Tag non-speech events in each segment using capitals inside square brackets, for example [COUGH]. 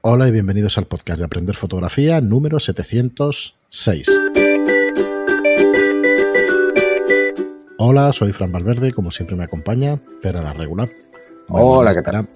Hola y bienvenidos al podcast de Aprender Fotografía número 706. Hola, soy Fran Valverde, como siempre me acompaña, pero a la regular. Muy Hola, ¿qué tal?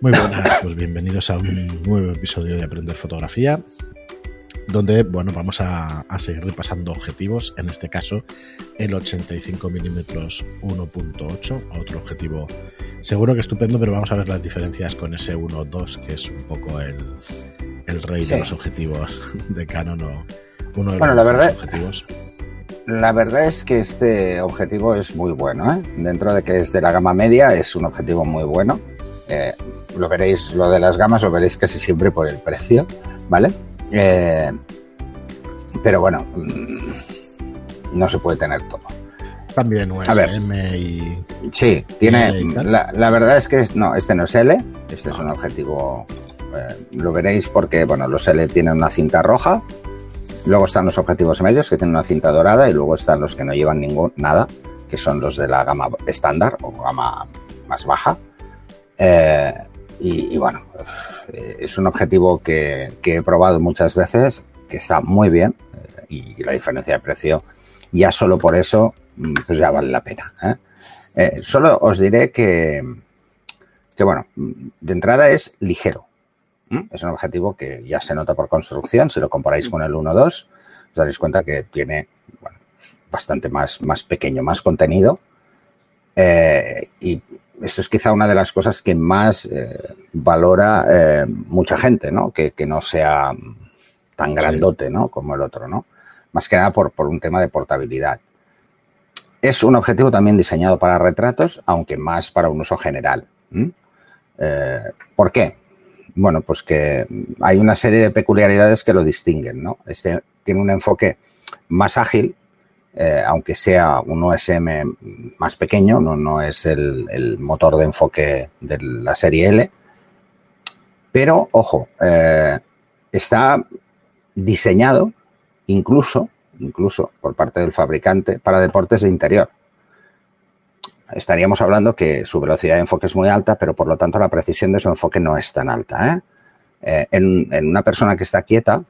Muy buenas, pues bienvenidos a un nuevo episodio de Aprender Fotografía, donde, bueno, vamos a, a seguir repasando objetivos, en este caso el 85 mm 1.8, otro objetivo seguro que estupendo, pero vamos a ver las diferencias con ese 1.2, que es un poco el, el rey Sí. de los objetivos [LAUGHS] de Canon o uno de Bueno, los la verdad- objetivos. La verdad es que este objetivo es muy bueno. ¿eh? Dentro de que es de la gama media, es un objetivo muy bueno. Eh, lo veréis, lo de las gamas lo veréis casi siempre por el precio, ¿vale? Eh, pero bueno, mm, no se puede tener todo. También. USM y... Sí, tiene. Y. La, la verdad es que no, este no es L, este es un objetivo. eh, lo veréis porque, bueno, los L tienen una cinta roja. Luego están los objetivos medios que tienen una cinta dorada y luego están los que no llevan ningún nada, que son los de la gama estándar o gama más baja. Eh, y, bueno, eh, es un objetivo que, he probado muchas veces, que está muy bien eh, y la diferencia de precio ya solo por eso mm, pues ya vale la pena. ¿eh? Solo os diré que, que, bueno, de entrada es ligero. Es un objetivo que ya se nota por construcción. Si lo comparáis con el 1.2, os daréis cuenta que tiene bastante más, más pequeño, más contenido. Y esto es quizá una de las cosas que más eh, valora eh, mucha gente, ¿no? Que, que no sea tan grandote, ¿no? Como el otro, ¿no? Más que nada por, por un tema de portabilidad. Es un objetivo también diseñado para retratos, aunque más para un uso general. Eh, ¿Por qué? Bueno, pues que hay una serie de peculiaridades que lo distinguen. ¿no? Este tiene un enfoque más ágil, eh, aunque sea un OSM más pequeño, no, es el, motor de enfoque de la serie L. Pero, ojo, eh, está diseñado incluso, incluso por parte del fabricante para deportes de interior. Estaríamos hablando que su velocidad de enfoque es muy alta, pero por lo tanto la precisión de su enfoque no es tan alta. ¿eh? Eh, en una persona que está quieta,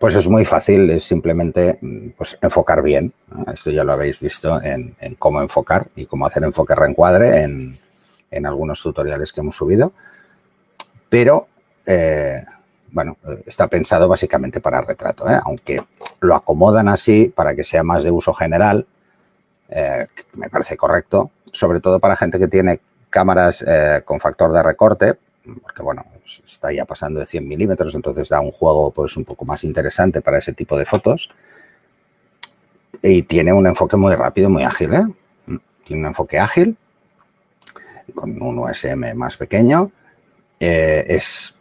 pues es muy fácil, es simplemente mm, pues, enfocar bien. Esto ya lo habéis visto en, cómo enfocar y cómo hacer enfoque reencuadre en, algunos tutoriales que hemos subido. Pero, eh, bueno, está pensado básicamente para retrato, ¿eh? aunque lo acomodan así para que sea más de uso general, eh, me parece correcto, sobre todo para gente que tiene cámaras con factor de recorte, porque bueno, está ya pasando de 100 milímetros, entonces da un juego pues un poco más interesante para ese tipo de fotos. Y tiene un enfoque muy rápido, muy ágil, ¿eh? Tiene un enfoque ágil, con un USM más pequeño. Eh, es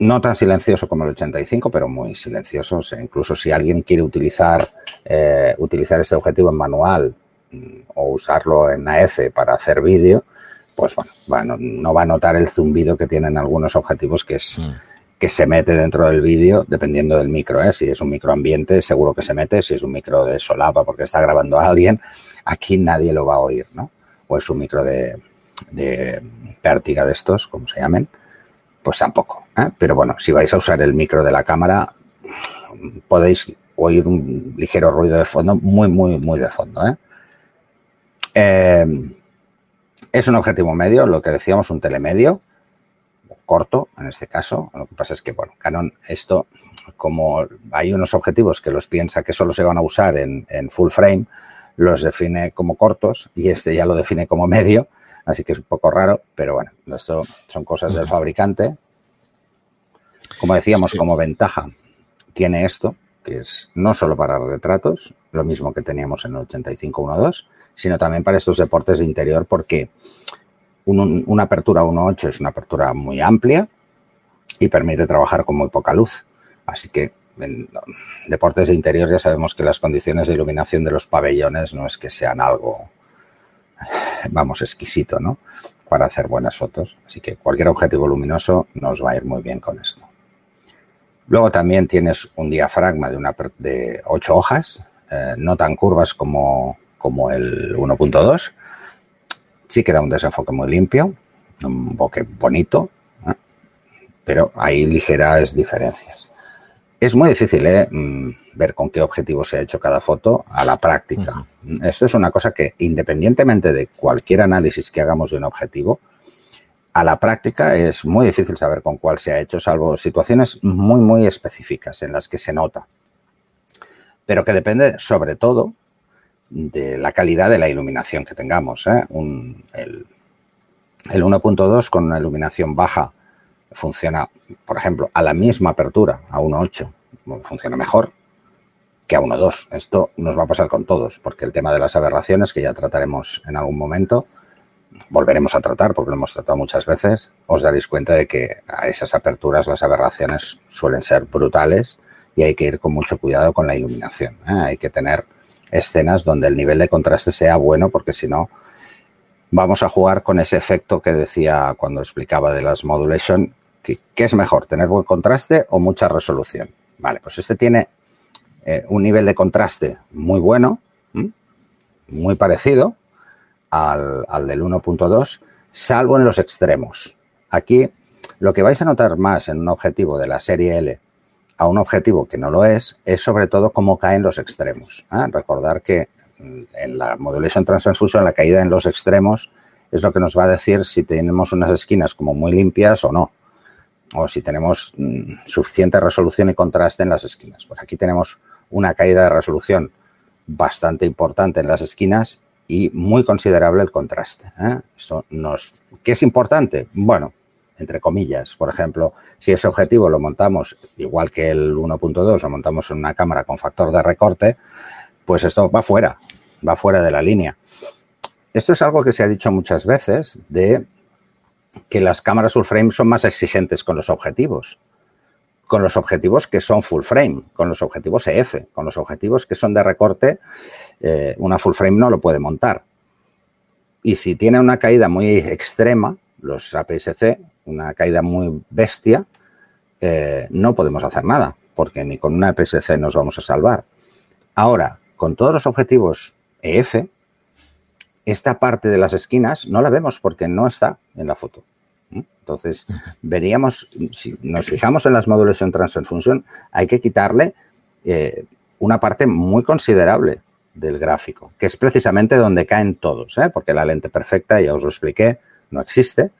no tan silencioso como el 85, pero muy silencioso. O sea, incluso si alguien quiere utilizar, eh, utilizar este objetivo en manual mm, o usarlo en AF para hacer vídeo, pues bueno, va, no, no va a notar el zumbido que tienen algunos objetivos que es Mm. que se mete dentro del vídeo dependiendo del micro. ¿eh? Si es un micro ambiente, seguro que se mete. Si es un micro de solapa porque está grabando a alguien, aquí nadie lo va a oír, ¿no? O es un micro de, de pértiga de estos, como se llamen, pues tampoco. ¿eh? Pero bueno, si vais a usar el micro de la cámara, podéis oír un ligero ruido de fondo, muy, muy, muy de fondo. ¿eh? Eh, es un objetivo medio, lo que decíamos, un telemedio, corto en este caso. Lo que pasa es que, bueno, Canon, esto, como hay unos objetivos que los piensa que solo se van a usar en, en full frame, los define como cortos y este ya lo define como medio, así que es un poco raro, pero bueno, esto son cosas del fabricante. Como decíamos, Sí. como ventaja, tiene esto, que es no solo para retratos, lo mismo que teníamos en el 8512, sino también para estos deportes de interior, porque un- una apertura 1.8 es una apertura muy amplia y permite trabajar con muy poca luz. Así que en deportes de interior ya sabemos que las condiciones de iluminación de los pabellones no es que sean algo, vamos, exquisito, ¿no? Para hacer buenas fotos. Así que cualquier objetivo luminoso nos va a ir muy bien con esto. Luego también tienes un diafragma de, una, de 8 hojas, eh, no tan curvas como, como el 1.2. Sí que da un desenfoque muy limpio, un enfoque bonito. ¿eh? pero hay ligeras diferencias. Es muy difícil ¿eh? Mm, ver con qué objetivo se ha hecho cada foto a la práctica. Esto es una cosa que, independientemente de cualquier análisis que hagamos de un objetivo, a la práctica es muy difícil saber con cuál se ha hecho, salvo situaciones muy, muy específicas en las que se nota. Pero que depende sobre todo de la calidad de la iluminación que tengamos. ¿eh? el, el 1.2 con una iluminación baja funciona, por ejemplo, a la misma apertura, a 1.8, funciona mejor que a 1.2. Esto nos va a pasar con todos, porque el tema de las aberraciones, que ya trataremos en algún momento, volveremos a tratar, porque lo hemos tratado muchas veces, os daréis cuenta de que a esas aperturas las aberraciones suelen ser brutales y hay que ir con mucho cuidado con la iluminación. ¿eh? Hay que tener escenas donde el nivel de contraste sea bueno, porque si no, vamos a jugar con ese efecto que decía cuando explicaba de las modulation, ¿qué es mejor, tener buen contraste o mucha resolución? Vale, pues este tiene eh, un nivel de contraste muy bueno, muy parecido, al, del 1.2, salvo en los extremos. Aquí lo que vais a notar más en un objetivo de la serie L a un objetivo que no lo es, es sobre todo cómo caen los extremos. ¿eh? Recordar que en la Modulation Transfer Fusion la caída en los extremos es lo que nos va a decir si tenemos unas esquinas como muy limpias o no, o si tenemos mm, suficiente resolución y contraste en las esquinas. Pues aquí tenemos una caída de resolución bastante importante en las esquinas y muy considerable el contraste. ¿eh? Eso nos, ¿Qué es importante? Bueno, entre comillas, por ejemplo, si ese objetivo lo montamos igual que el 1.2, lo montamos en una cámara con factor de recorte, pues esto va fuera, va fuera de la línea. Esto es algo que se ha dicho muchas veces de que las cámaras full frame son más exigentes con los objetivos con los objetivos que son full frame, con los objetivos EF, con los objetivos que son de recorte, eh, una full frame no lo puede montar. Y si tiene una caída muy extrema, los APS-C, una caída muy bestia, eh, no podemos hacer nada, porque ni con una APS-C nos vamos a salvar. Ahora, con todos los objetivos EF, esta parte de las esquinas no la vemos porque no está en la foto. Entonces, veríamos, si nos fijamos en las Modulation Transfer Function, hay que quitarle eh, una parte muy considerable del gráfico, que es precisamente donde caen todos, ¿eh? porque la lente perfecta, ya os lo expliqué, no existe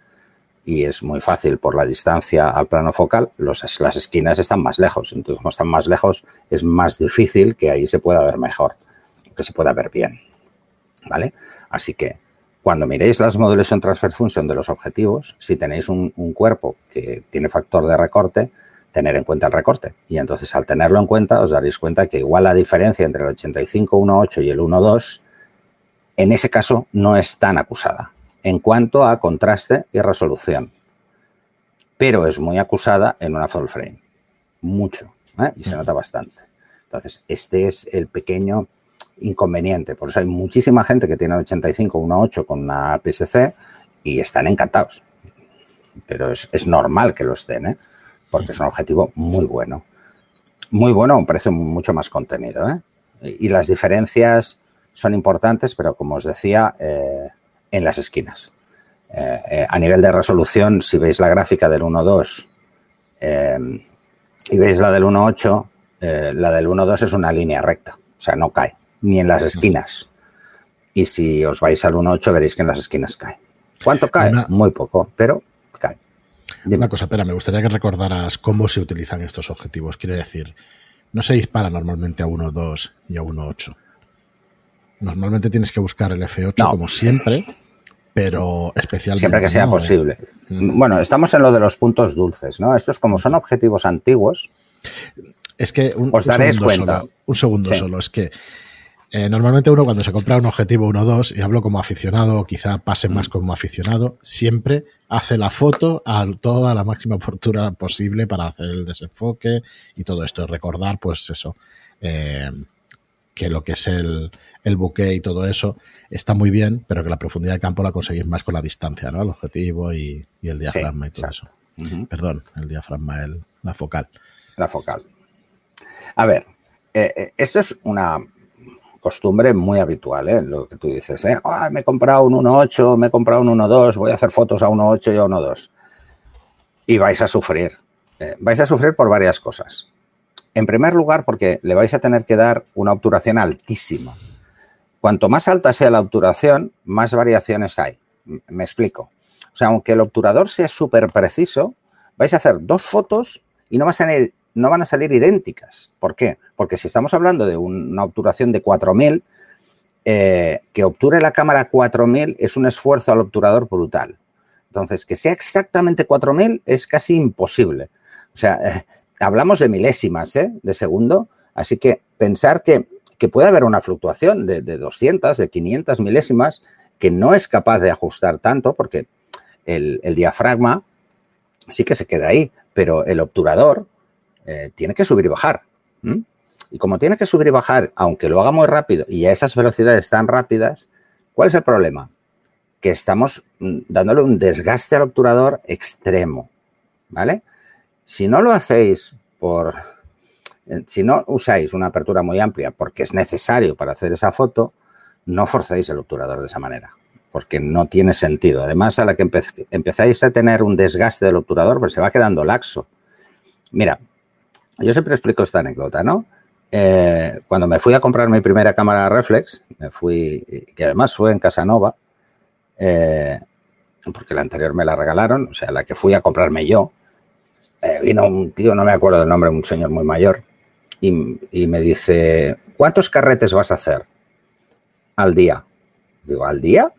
y es muy fácil por la distancia al plano focal, las esquinas están más lejos, entonces como están más lejos es más difícil que ahí se pueda ver mejor, que se pueda ver bien, ¿vale? Así que cuando miréis las Modulation Transfer Function de los objetivos, si tenéis un, cuerpo que tiene factor de recorte, tener en cuenta el recorte. Y entonces al tenerlo en cuenta os daréis cuenta que igual la diferencia entre el 85-1.8 y el 1.2 en ese caso no es tan acusada en cuanto a contraste y resolución. Pero es muy acusada en una full frame. Mucho. ¿eh? Y se nota bastante. Entonces, este es el pequeño inconveniente. Por eso hay muchísima gente que tiene 85, 1.8 con una PSC y están encantados. Pero es, normal que lo estén, ¿eh? porque es un objetivo muy bueno. Muy bueno a un precio mucho más contenido. ¿eh? Y las diferencias son importantes, pero como os decía, eh, en las esquinas. a nivel de resolución, si veis la gráfica del 1.2 y veis la del 1.8, la del 1.2 es una línea recta, o sea, no cae ni en las esquinas. Y si os vais al 1.8 veréis que en las esquinas cae. ¿Cuánto cae? Muy poco, pero cae. Una cosa, pero me gustaría que recordaras cómo se utilizan estos objetivos. Quiere decir, no se dispara normalmente a 1.2 y a 1.8. Normalmente tienes que buscar el F8 como siempre, pero especialmente. Siempre que sea posible. Mm. Bueno, estamos en lo de los puntos dulces, ¿no? Estos, como son objetivos antiguos. Es que os daréis cuenta. un segundo solo, es que eh, normalmente uno cuando se compra un objetivo 1.2, y hablo como aficionado, quizá pase más como aficionado, siempre hace la foto a toda la máxima [LAUGHS] apertura posible para hacer el desenfoque y todo esto. Recordar, pues eso, eh, que lo que es el, el buque y todo eso está muy bien, pero que la profundidad de campo la conseguís más con la distancia, ¿no? El objetivo y, el diafragma y todo eso. Perdón, el diafragma, el, la focal. La focal. A ver, eh, esto es una costumbre muy habitual, ¿eh? lo que tú dices, ¿eh? me he comprado un 1.8, me he comprado un 1.2, voy a hacer fotos a 1.8 y a 1.2. y vais a sufrir. Eh, vais a sufrir por varias cosas. En primer lugar, porque le vais a tener que dar una obturación altísima. Cuanto más alta sea la obturación, más variaciones hay. Me explico. O sea, aunque el obturador sea súper preciso, vais a hacer dos fotos y no, van a salir idénticas. ¿Por qué? Porque si estamos hablando de una obturación de 4000, eh, que obture la cámara 4000 es un esfuerzo al obturador brutal. Entonces, que sea exactamente 4000 es casi imposible. O sea, [LAUGHS] hablamos de milésimas ¿eh? de segundo, así que pensar que, puede haber una fluctuación de, 200, de 500 milésimas, que no es capaz de ajustar tanto, porque el, diafragma sí que se queda ahí, pero el obturador eh, tiene que subir y bajar. Y como tiene que subir y bajar, aunque lo haga muy rápido y a esas velocidades tan rápidas, ¿cuál es el problema? Que estamos mm, dándole un desgaste al obturador extremo, ¿vale? Si no lo hacéis por, si no usáis una apertura muy amplia porque es necesario para hacer esa foto, no forcéis el obturador de esa manera, porque no tiene sentido. Además, a la que empezáis a tener un desgaste del obturador, pues se va quedando laxo. Mira, yo siempre explico esta anécdota, ¿no? Eh, cuando me fui a comprar mi primera cámara reflex, me fui, que además fue en Casanova, eh, porque la anterior me la regalaron, o sea, la que fui a comprarme yo, eh, vino un tío, no me acuerdo del nombre, un señor muy mayor, y, me dice, ¿cuántos carretes vas a hacer al día? Digo, ¿al día?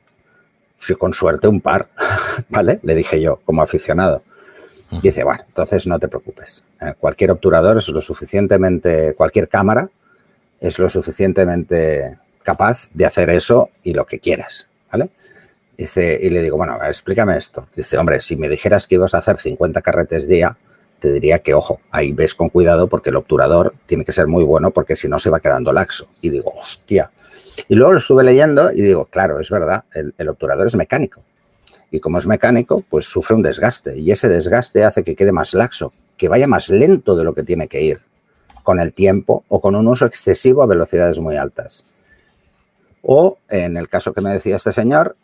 Sí, con suerte un par, [LAUGHS] ¿vale? Le dije yo, como aficionado. dice, bueno, entonces no te preocupes. Eh, cualquier obturador es lo suficientemente, cualquier cámara es lo suficientemente capaz de hacer eso y lo que quieras, ¿vale? Dice, y le digo, bueno, explícame esto. Dice, hombre, si me dijeras que ibas a hacer 50 carretes día, te diría que, ojo, ahí ves con cuidado porque el obturador tiene que ser muy bueno porque si no se va quedando laxo. Y digo, hostia. Y luego lo estuve leyendo y digo, claro, es verdad, el, obturador es mecánico. Y como es mecánico, pues sufre un desgaste. Y ese desgaste hace que quede más laxo, que vaya más lento de lo que tiene que ir con el tiempo o con un uso excesivo a velocidades muy altas. O, en el caso que me decía este señor,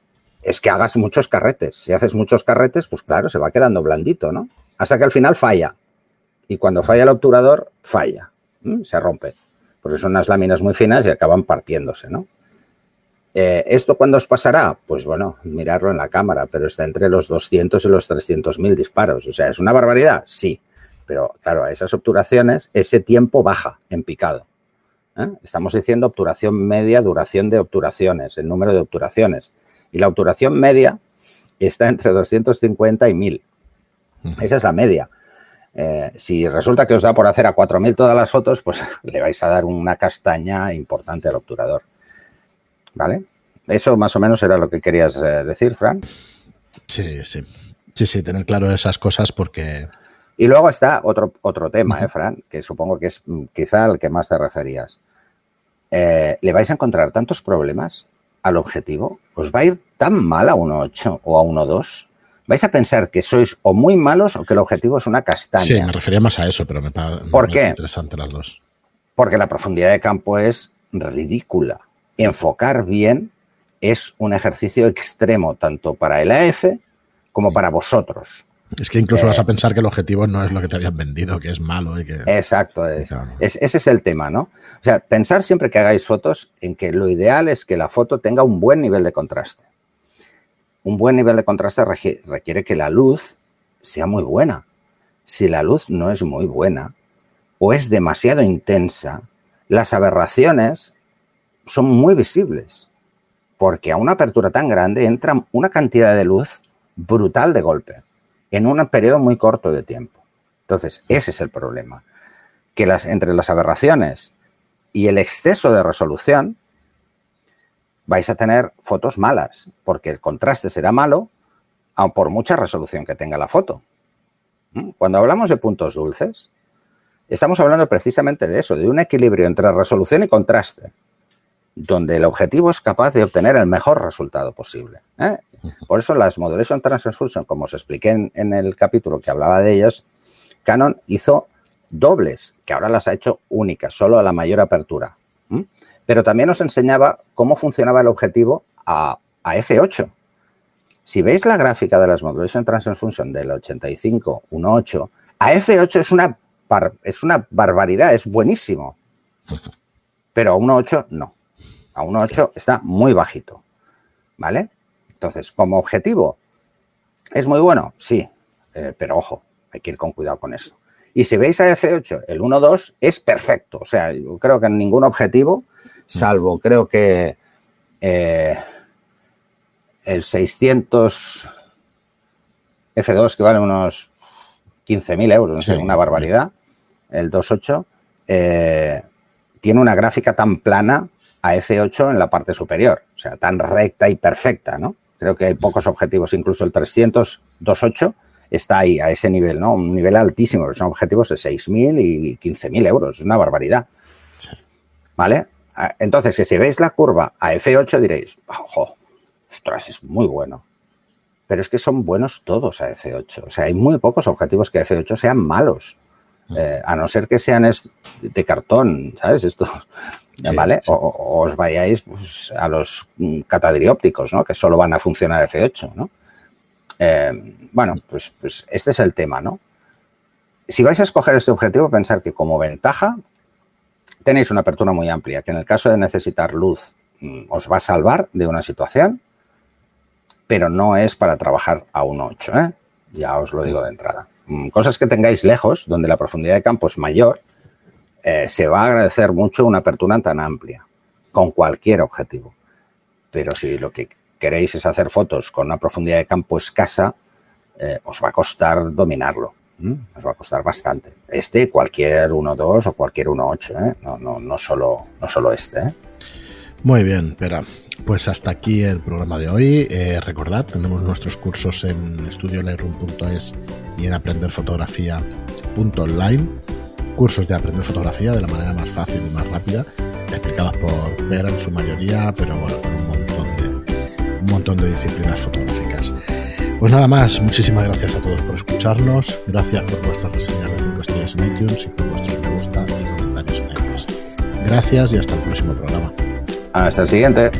es que hagas muchos carretes. Si haces muchos carretes, pues claro, se va quedando blandito, ¿no? Hasta que al final falla. Y cuando falla el obturador, falla, se rompe. Porque son unas láminas muy finas y acaban partiéndose, ¿no? Eh, ¿Esto cuándo os pasará? Pues bueno, mirarlo en la cámara, pero está entre los 200 y los 300 mil disparos. O sea, ¿es una barbaridad? Sí. Pero claro, a esas obturaciones, ese tiempo baja en picado. ¿eh? Estamos diciendo obturación media, duración de obturaciones, el número de obturaciones. Y la obturación media está entre 250 y 1000. Esa es la media. Eh, si resulta que os da por hacer a 4.000 todas las fotos, pues [LAUGHS] le vais a dar una castaña importante al obturador. ¿Vale? Eso más o menos era lo que querías eh, decir, Fran. Sí, sí. Sí, sí, tener claro esas cosas porque... Y luego está otro, otro tema, ¿eh, Fran? Que supongo que es mm, quizá al que más te referías. Eh, ¿Le vais a encontrar tantos problemas al objetivo? ¿Os va a ir tan mal a 1.8 o a 1.2 vais a pensar que sois o muy malos o que el objetivo es una castaña. Sí, me refería más a eso, pero me parece interesante las dos. Porque la profundidad de campo es ridícula. Enfocar bien es un ejercicio extremo tanto para el AF como para vosotros. Es que incluso vas a eh, pensar que el objetivo no es lo que te habían vendido, que es malo. Y que... Exacto, ese es el tema, ¿no? O sea, pensar siempre que hagáis fotos en que lo ideal es que la foto tenga un buen nivel de contraste un buen nivel de contraste requiere que la luz sea muy buena. Si la luz no es muy buena o es demasiado intensa, las aberraciones son muy visibles, porque a una apertura tan grande entra una cantidad de luz brutal de golpe, en un periodo muy corto de tiempo. Entonces, ese es el problema, que entre las aberraciones y el exceso de resolución, vais a tener fotos malas, porque el contraste será malo, por mucha resolución que tenga la foto. ¿Mm? Cuando hablamos de puntos dulces, estamos hablando precisamente de eso, de un equilibrio entre resolución y contraste, donde el objetivo es capaz de obtener el mejor resultado posible. ¿eh? Por eso las Modulation Transfusion, como os expliqué en, el capítulo que hablaba de ellas, Canon hizo dobles, que ahora las ha hecho únicas, solo a la mayor apertura pero también nos enseñaba cómo funcionaba el objetivo a, F8. Si veis la gráfica de la Smoke Evasion Transfer Function del 85, 1.8, a F8 es una, es una barbaridad, es buenísimo. Pero a 1.8 no. A 1.8 está muy bajito. ¿Vale? Entonces, como objetivo, ¿es muy bueno? Sí, eh, pero ojo, hay que ir con cuidado con esto. Y si veis a F8, el 1.2 es perfecto. O sea, yo creo que en ningún objetivo, salvo creo que eh, el 600 F2, que vale unos 15.000 euros, no sé, una barbaridad, el 2.8, eh, tiene una gráfica tan plana a F8 en la parte superior, o sea, tan recta y perfecta, ¿no? Creo que hay pocos objetivos, incluso el 300 2.8 está ahí, a ese nivel, ¿no? Un nivel altísimo, son objetivos de 6.000 y 15.000 euros, es una barbaridad. ¿Vale? Ah, entonces, que si veis la curva a F8 diréis, ojo, ostras, es muy bueno. Pero es que son buenos todos a F8. O sea, hay muy pocos objetivos que a F8 sean malos. Mm. Eh, a no ser que sean de cartón, ¿sabes? Esto, ¿vale? O, os vayáis pues, a los mm, catadriópticos, ¿no? Que solo van a funcionar F8, ¿no? Eh, bueno, pues, pues, este es el tema, ¿no? Si vais a escoger este objetivo, pensar que como ventaja tenéis una apertura muy amplia, que en el caso de necesitar luz mm, os va a salvar de una situación, pero no es para trabajar a 1.8, ¿eh? ya os lo digo de entrada. Mm, cosas que tengáis lejos, donde la profundidad de campo es mayor, eh, se va a agradecer mucho una apertura tan amplia, con cualquier objetivo. Pero si lo que queréis es hacer fotos con una profundidad de campo escasa, eh, os va a costar dominarlo. Os va a costar bastante. Este, cualquier 1.2 o cualquier 1.8, ¿eh? no, no, no, solo, no solo este. ¿eh? Muy bien, espera. Pues hasta aquí el programa de hoy. recordad, tenemos nuestros cursos en estudiolightroom.es y en aprenderfotografía.online. Cursos de aprender fotografía de la manera más fácil y más rápida, explicadas por Vera en su mayoría, pero bueno, un montón de disciplinas fotográficas. Pues nada más, muchísimas gracias a todos por escucharnos, gracias por vuestras reseñas de 5 estrellas en iTunes y por vuestros me gusta y comentarios en iTunes. Gracias y hasta el próximo programa. Hasta el siguiente.